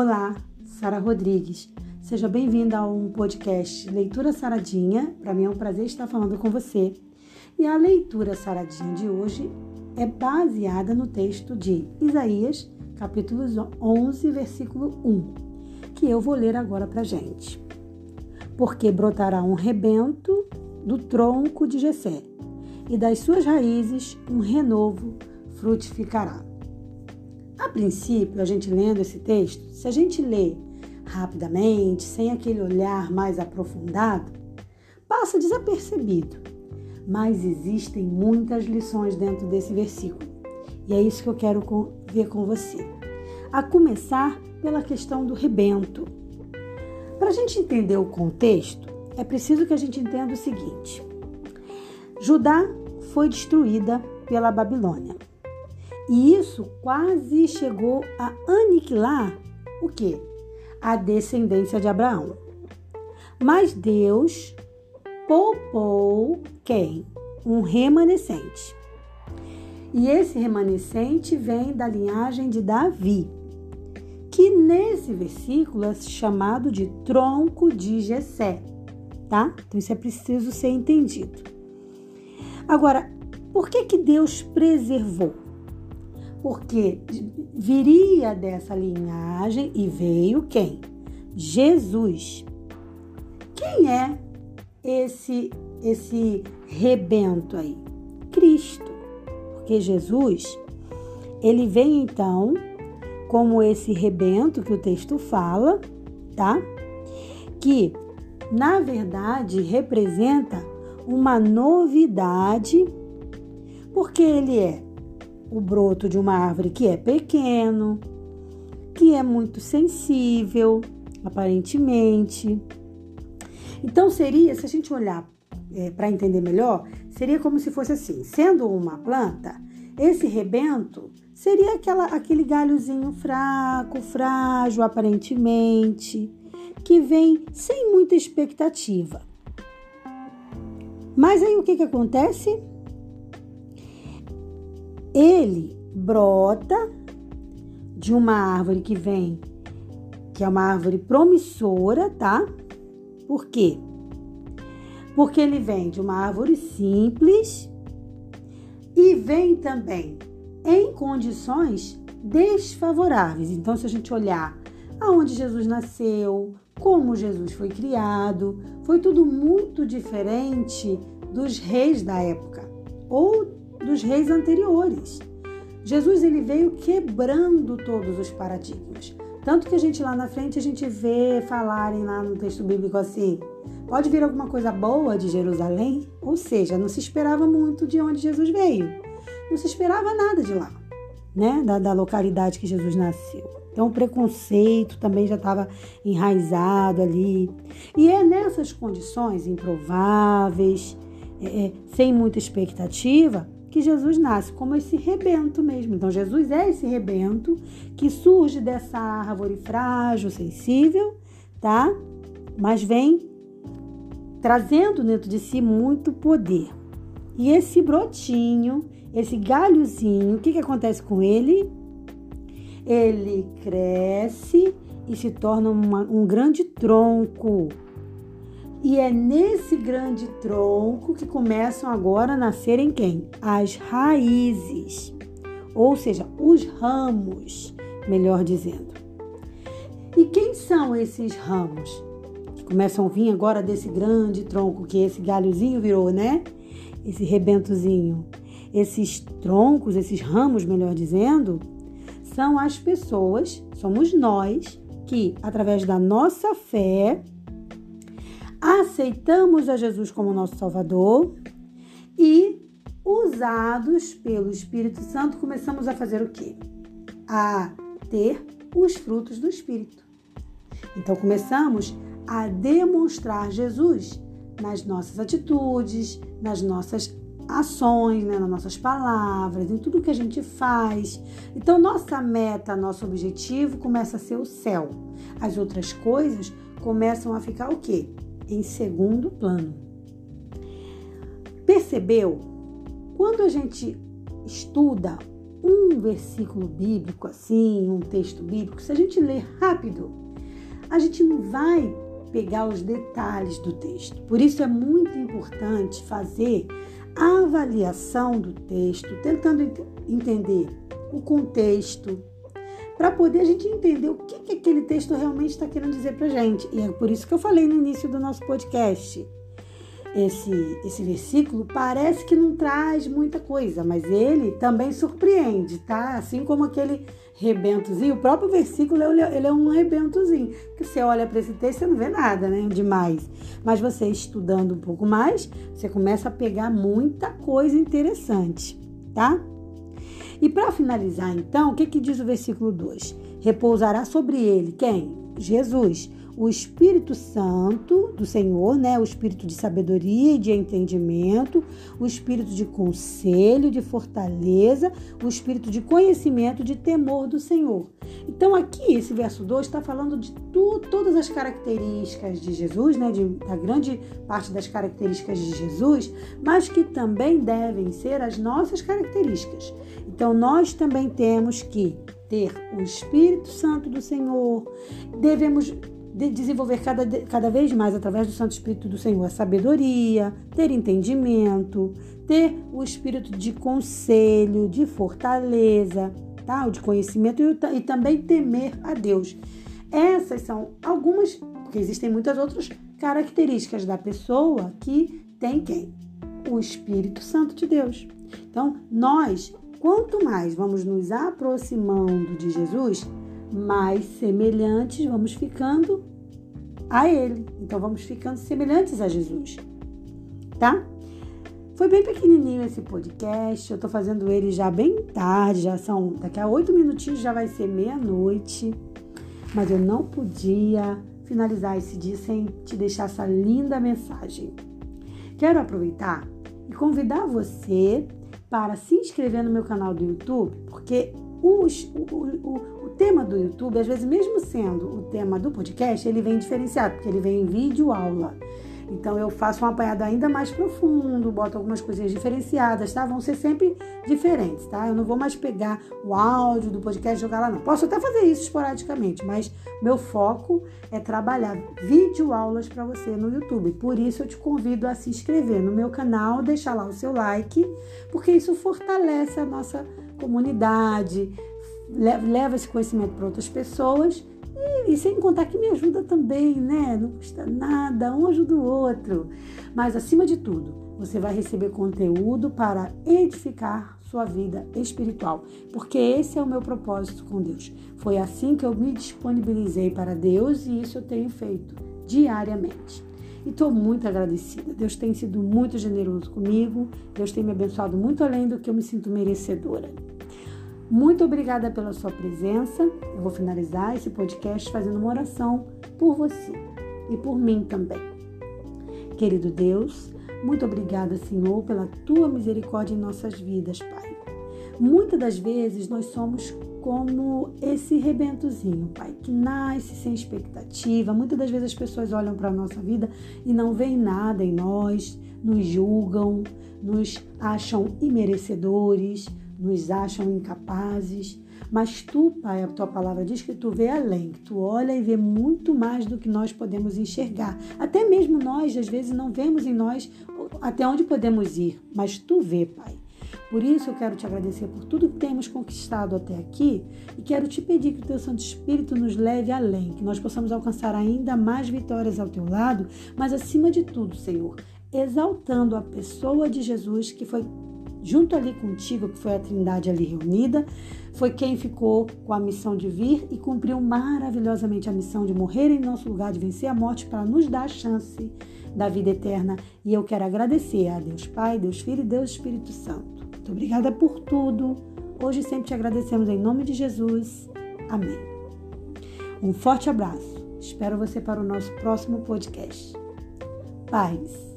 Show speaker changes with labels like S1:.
S1: Olá, Sara Rodrigues. Seja bem-vinda a um podcast Leitura Saradinha. Para mim é um prazer estar falando com você. E a leitura saradinha de hoje é baseada no texto de Isaías, capítulo 11, versículo 1, que eu vou ler agora para gente. Porque brotará um rebento do tronco de Jessé, e das suas raízes um renovo frutificará. A princípio, a gente lendo esse texto, se a gente lê rapidamente, sem aquele olhar mais aprofundado, passa desapercebido. Mas existem muitas lições dentro desse versículo. E é isso que eu quero ver com você. A começar pela questão do rebento. Para a gente entender o contexto, é preciso que a gente entenda o seguinte: Judá foi destruída pela Babilônia. E isso quase chegou a aniquilar o que? A descendência de Abraão. Mas Deus poupou quem? Um remanescente. E esse remanescente vem da linhagem de Davi, que nesse versículo é chamado de tronco de Jessé, tá? Então isso é preciso ser entendido. Agora, por que que Deus preservou? Porque viria dessa linhagem e veio quem? Jesus. Quem é esse esse rebento aí? Cristo. Porque Jesus, ele vem então como esse rebento que o texto fala, tá? Que na verdade representa uma novidade, porque ele é o broto de uma árvore que é pequeno, que é muito sensível, aparentemente. Então seria, se a gente olhar é, para entender melhor, seria como se fosse assim: sendo uma planta, esse rebento seria aquela, aquele galhozinho fraco, frágil, aparentemente, que vem sem muita expectativa. Mas aí o que, que acontece? Ele brota de uma árvore que vem, que é uma árvore promissora, tá? Por quê? Porque ele vem de uma árvore simples e vem também em condições desfavoráveis. Então, se a gente olhar aonde Jesus nasceu, como Jesus foi criado, foi tudo muito diferente dos reis da época ou dos reis anteriores. Jesus ele veio quebrando todos os paradigmas. Tanto que a gente lá na frente a gente vê falarem lá no texto bíblico assim: pode vir alguma coisa boa de Jerusalém? Ou seja, não se esperava muito de onde Jesus veio. Não se esperava nada de lá, né? Da, da localidade que Jesus nasceu. Então o preconceito também já estava enraizado ali. E é nessas condições improváveis, é, é sem muita expectativa, que Jesus nasce como esse rebento mesmo. Então, Jesus é esse rebento que surge dessa árvore frágil, sensível, tá? Mas vem trazendo dentro de si muito poder. E esse brotinho, esse galhozinho, o que, que acontece com ele? Ele cresce e se torna uma, um grande tronco e é nesse grande tronco que começam agora a nascerem quem? As raízes, ou seja, os ramos, melhor dizendo. E quem são esses ramos? Que começam a vir agora desse grande tronco que esse galhozinho virou, né? Esse rebentozinho. Esses troncos, esses ramos, melhor dizendo, são as pessoas, somos nós que, através da nossa fé, aceitamos a Jesus como nosso Salvador e, usados pelo Espírito Santo, começamos a fazer o quê? A ter os frutos do Espírito. Então começamos a demonstrar Jesus nas nossas atitudes, nas nossas ações, né, nas nossas palavras, em tudo que a gente faz. Então nossa meta, nosso objetivo começa a ser o céu. As outras coisas começam a ficar o quê? Em segundo plano. Percebeu? Quando a gente estuda um versículo bíblico assim, um texto bíblico, se a gente ler rápido, a gente não vai pegar os detalhes do texto. Por isso é muito importante fazer a avaliação do texto, tentando entender o contexto, para poder a gente entender o que, que aquele texto realmente está querendo dizer para gente. E é por isso que eu falei no início do nosso podcast. Esse, esse versículo parece que não traz muita coisa, mas ele também surpreende, tá? Assim como aquele rebentozinho, o próprio versículo ele é um rebentozinho. Que você olha para esse texto, você não vê nada, né? Demais. Mas você estudando um pouco mais, você começa a pegar muita coisa interessante, tá? E para finalizar, então, o que, que diz o versículo 2? Repousará sobre ele quem? Jesus o Espírito Santo do Senhor, né? O espírito de sabedoria e de entendimento, o espírito de conselho, de fortaleza, o espírito de conhecimento, de temor do Senhor. Então, aqui, esse verso 2 está falando de tu, todas as características de Jesus, né? De, da grande parte das características de Jesus, mas que também devem ser as nossas características. Então, nós também temos que ter o Espírito Santo do Senhor, devemos de desenvolver cada, cada vez mais, através do Santo Espírito do Senhor, a sabedoria, ter entendimento, ter o espírito de conselho, de fortaleza, tá? de conhecimento e, e também temer a Deus. Essas são algumas, porque existem muitas outras características da pessoa que tem quem? O Espírito Santo de Deus. Então, nós, quanto mais vamos nos aproximando de Jesus, mais semelhantes vamos ficando a Ele. Então vamos ficando semelhantes a Jesus, tá? Foi bem pequenininho esse podcast. Eu tô fazendo ele já bem tarde, já são daqui a oito minutinhos já vai ser meia-noite. Mas eu não podia finalizar esse dia sem te deixar essa linda mensagem. Quero aproveitar e convidar você para se inscrever no meu canal do YouTube, porque os, o, o, tema do YouTube, às vezes, mesmo sendo o tema do podcast, ele vem diferenciado, porque ele vem em vídeo aula. Então eu faço um apanhado ainda mais profundo, boto algumas coisinhas diferenciadas, tá? Vão ser sempre diferentes, tá? Eu não vou mais pegar o áudio do podcast e jogar lá, não. Posso até fazer isso esporadicamente, mas meu foco é trabalhar vídeo aulas para você no YouTube. Por isso eu te convido a se inscrever no meu canal, deixar lá o seu like, porque isso fortalece a nossa comunidade, leva esse conhecimento para outras pessoas e, e, sem contar que me ajuda também, né? Não custa nada, um ajuda o outro. Mas acima de tudo, você vai receber conteúdo para edificar sua vida espiritual, porque esse é o meu propósito com Deus. Foi assim que eu me disponibilizei para Deus e isso eu tenho feito diariamente. E estou muito agradecida. Deus tem sido muito generoso comigo. Deus tem me abençoado muito além do que eu me sinto merecedora. Muito obrigada pela sua presença. Eu vou finalizar esse podcast fazendo uma oração por você e por mim também. Querido Deus, muito obrigada, Senhor, pela tua misericórdia em nossas vidas, Pai. Muitas das vezes nós somos como esse rebentozinho, Pai, que nasce sem expectativa. Muitas das vezes as pessoas olham para a nossa vida e não veem nada em nós, nos julgam, nos acham imerecedores, nos acham incapazes, mas tu, Pai, a tua palavra diz que tu vê além, que tu olha e vê muito mais do que nós podemos enxergar. Até mesmo nós, às vezes, não vemos em nós até onde podemos ir, mas tu vê, Pai. Por isso eu quero te agradecer por tudo que temos conquistado até aqui e quero te pedir que o teu Santo Espírito nos leve além, que nós possamos alcançar ainda mais vitórias ao teu lado, mas acima de tudo, Senhor, exaltando a pessoa de Jesus que foi junto ali contigo, que foi a Trindade ali reunida, foi quem ficou com a missão de vir e cumpriu maravilhosamente a missão de morrer em nosso lugar, de vencer a morte para nos dar a chance da vida eterna. E eu quero agradecer a Deus Pai, Deus Filho e Deus Espírito Santo. Muito obrigada por tudo. Hoje sempre te agradecemos em nome de Jesus. Amém. Um forte abraço. Espero você para o nosso próximo podcast. Paz.